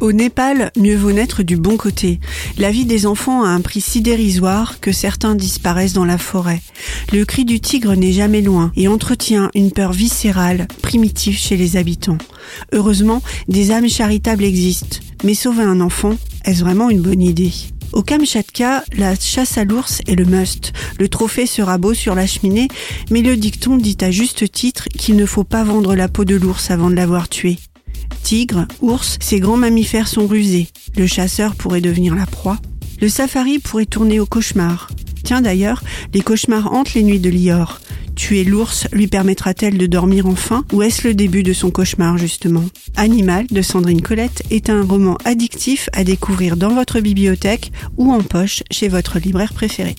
Au Népal, mieux vaut naître du bon côté. La vie des enfants a un prix si dérisoire que certains disparaissent dans la forêt. Le cri du tigre n'est jamais loin et entretient une peur viscérale, primitive chez les habitants. Heureusement, des âmes charitables existent. Mais sauver un enfant, est-ce vraiment une bonne idée? Au Kamchatka, la chasse à l'ours est le must. Le trophée sera beau sur la cheminée, mais le dicton dit à juste titre qu'il ne faut pas vendre la peau de l'ours avant de l'avoir tué. Tigre, ours, ces grands mammifères sont rusés. Le chasseur pourrait devenir la proie. Le safari pourrait tourner au cauchemar. Tiens d'ailleurs, les cauchemars hantent les nuits de Lior. Tuer l'ours lui permettra-t-elle de dormir enfin ou est-ce le début de son cauchemar justement? Animal de Sandrine Colette est un roman addictif à découvrir dans votre bibliothèque ou en poche chez votre libraire préféré.